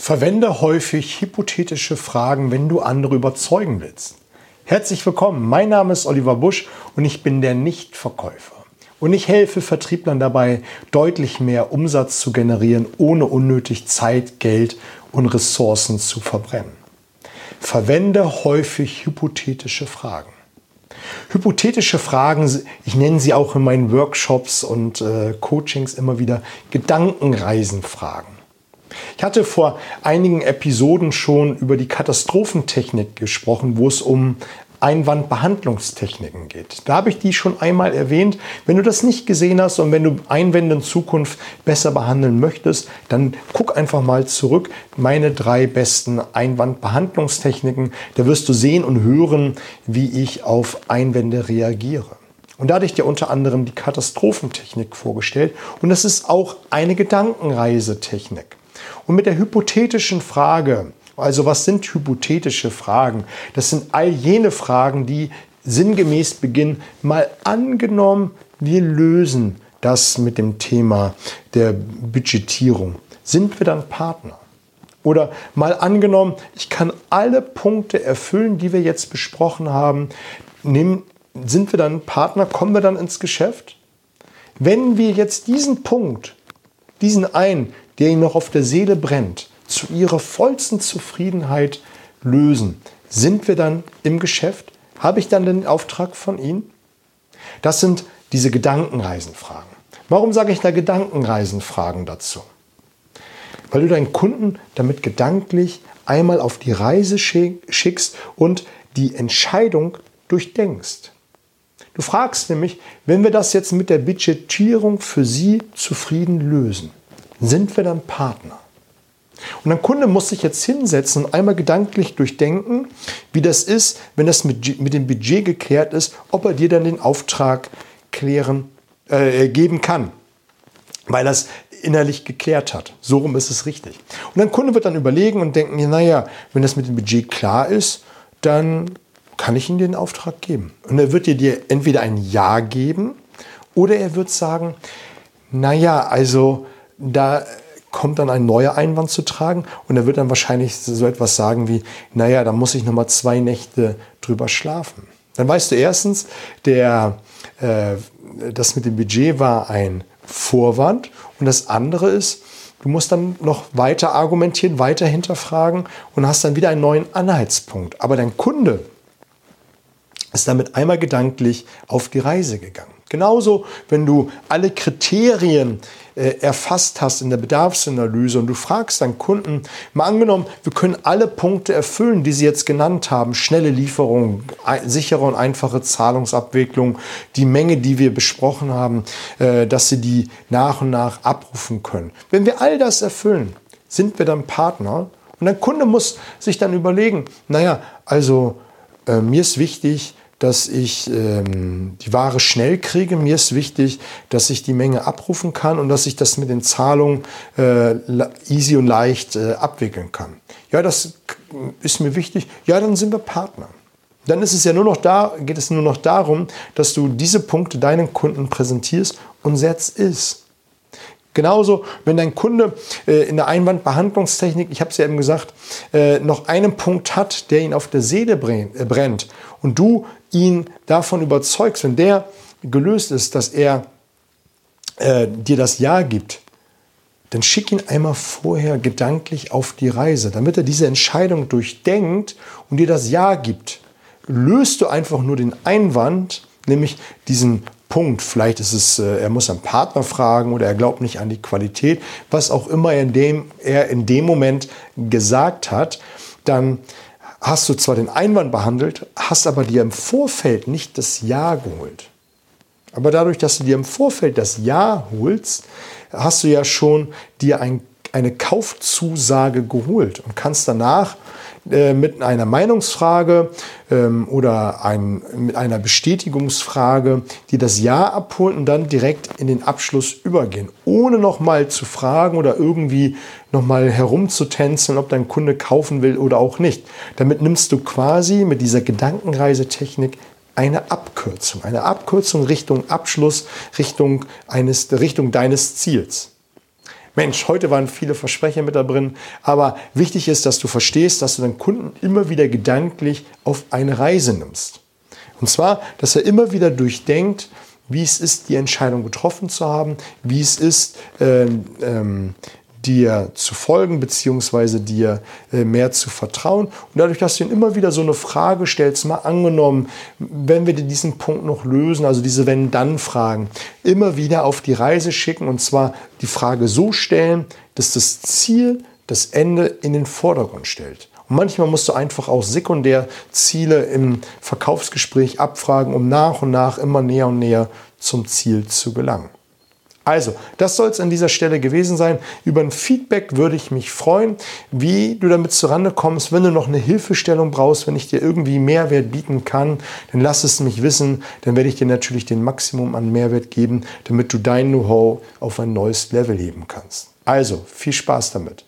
Verwende häufig hypothetische Fragen, wenn du andere überzeugen willst. Herzlich willkommen, mein Name ist Oliver Busch und ich bin der Nichtverkäufer. Und ich helfe Vertrieblern dabei, deutlich mehr Umsatz zu generieren, ohne unnötig Zeit, Geld und Ressourcen zu verbrennen. Verwende häufig hypothetische Fragen. Hypothetische Fragen, ich nenne sie auch in meinen Workshops und äh, Coachings immer wieder Gedankenreisenfragen. Ich hatte vor einigen Episoden schon über die Katastrophentechnik gesprochen, wo es um Einwandbehandlungstechniken geht. Da habe ich die schon einmal erwähnt. Wenn du das nicht gesehen hast und wenn du Einwände in Zukunft besser behandeln möchtest, dann guck einfach mal zurück. Meine drei besten Einwandbehandlungstechniken. Da wirst du sehen und hören, wie ich auf Einwände reagiere. Und da hatte ich dir unter anderem die Katastrophentechnik vorgestellt. Und das ist auch eine Gedankenreisetechnik. Und mit der hypothetischen Frage, also was sind hypothetische Fragen? Das sind all jene Fragen, die sinngemäß beginnen, mal angenommen, wir lösen das mit dem Thema der Budgetierung. Sind wir dann Partner? Oder mal angenommen, ich kann alle Punkte erfüllen, die wir jetzt besprochen haben. Nehmen, sind wir dann Partner? Kommen wir dann ins Geschäft? Wenn wir jetzt diesen Punkt, diesen einen, der ihnen noch auf der Seele brennt, zu ihrer vollsten Zufriedenheit lösen. Sind wir dann im Geschäft? Habe ich dann den Auftrag von Ihnen? Das sind diese Gedankenreisenfragen. Warum sage ich da Gedankenreisenfragen dazu? Weil du deinen Kunden damit gedanklich einmal auf die Reise schickst und die Entscheidung durchdenkst. Du fragst nämlich, wenn wir das jetzt mit der Budgetierung für Sie zufrieden lösen, sind wir dann Partner? Und ein Kunde muss sich jetzt hinsetzen und einmal gedanklich durchdenken, wie das ist, wenn das mit, mit dem Budget geklärt ist, ob er dir dann den Auftrag klären, äh, geben kann, weil er es innerlich geklärt hat. So rum ist es richtig. Und ein Kunde wird dann überlegen und denken, naja, wenn das mit dem Budget klar ist, dann kann ich ihm den Auftrag geben. Und er wird dir, dir entweder ein Ja geben oder er wird sagen, naja, also da kommt dann ein neuer Einwand zu tragen und er wird dann wahrscheinlich so etwas sagen wie, naja, da muss ich nochmal zwei Nächte drüber schlafen. Dann weißt du erstens, der, äh, das mit dem Budget war ein Vorwand und das andere ist, du musst dann noch weiter argumentieren, weiter hinterfragen und hast dann wieder einen neuen Anhaltspunkt. Aber dein Kunde ist damit einmal gedanklich auf die Reise gegangen. Genauso, wenn du alle Kriterien äh, erfasst hast in der Bedarfsanalyse und du fragst deinen Kunden, mal angenommen, wir können alle Punkte erfüllen, die sie jetzt genannt haben, schnelle Lieferung, sichere und einfache Zahlungsabwicklung, die Menge, die wir besprochen haben, äh, dass sie die nach und nach abrufen können. Wenn wir all das erfüllen, sind wir dann Partner und dein Kunde muss sich dann überlegen, naja, also äh, mir ist wichtig, dass ich ähm, die Ware schnell kriege. Mir ist wichtig, dass ich die Menge abrufen kann und dass ich das mit den Zahlungen äh, easy und leicht äh, abwickeln kann. Ja, das ist mir wichtig. Ja, dann sind wir Partner. Dann ist es ja nur noch da, geht es nur noch darum, dass du diese Punkte deinen Kunden präsentierst und setzt ist. Genauso, wenn dein Kunde äh, in der Einwandbehandlungstechnik, ich habe es ja eben gesagt, äh, noch einen Punkt hat, der ihn auf der Seele äh, brennt und du ihn davon überzeugst, wenn der gelöst ist, dass er äh, dir das Ja gibt, dann schick ihn einmal vorher gedanklich auf die Reise, damit er diese Entscheidung durchdenkt und dir das Ja gibt. Löst du einfach nur den Einwand, nämlich diesen Punkt. Vielleicht ist es, äh, er muss einen Partner fragen oder er glaubt nicht an die Qualität, was auch immer er in dem, er in dem Moment gesagt hat, dann hast du zwar den Einwand behandelt, hast aber dir im Vorfeld nicht das Ja geholt. Aber dadurch, dass du dir im Vorfeld das Ja holst, hast du ja schon dir ein, eine Kaufzusage geholt und kannst danach äh, mit einer Meinungsfrage ähm, oder ein, mit einer Bestätigungsfrage, die das Ja abholt und dann direkt in den Abschluss übergehen, ohne nochmal zu fragen oder irgendwie nochmal herumzutänzeln, ob dein Kunde kaufen will oder auch nicht. Damit nimmst du quasi mit dieser Gedankenreisetechnik eine Abkürzung, eine Abkürzung Richtung Abschluss, Richtung, eines, Richtung deines Ziels. Mensch, heute waren viele Versprecher mit da drin, aber wichtig ist, dass du verstehst, dass du deinen Kunden immer wieder gedanklich auf eine Reise nimmst. Und zwar, dass er immer wieder durchdenkt, wie es ist, die Entscheidung getroffen zu haben, wie es ist, äh, ähm, dir zu folgen, beziehungsweise dir äh, mehr zu vertrauen. Und dadurch, dass du ihn immer wieder so eine Frage stellst, mal angenommen, wenn wir dir diesen Punkt noch lösen, also diese Wenn-Dann-Fragen, immer wieder auf die Reise schicken und zwar die Frage so stellen, dass das Ziel das Ende in den Vordergrund stellt. Und manchmal musst du einfach auch sekundär Ziele im Verkaufsgespräch abfragen, um nach und nach immer näher und näher zum Ziel zu gelangen. Also, das soll es an dieser Stelle gewesen sein. Über ein Feedback würde ich mich freuen, wie du damit zurande kommst. Wenn du noch eine Hilfestellung brauchst, wenn ich dir irgendwie Mehrwert bieten kann, dann lass es mich wissen. Dann werde ich dir natürlich den Maximum an Mehrwert geben, damit du dein Know-how auf ein neues Level heben kannst. Also, viel Spaß damit.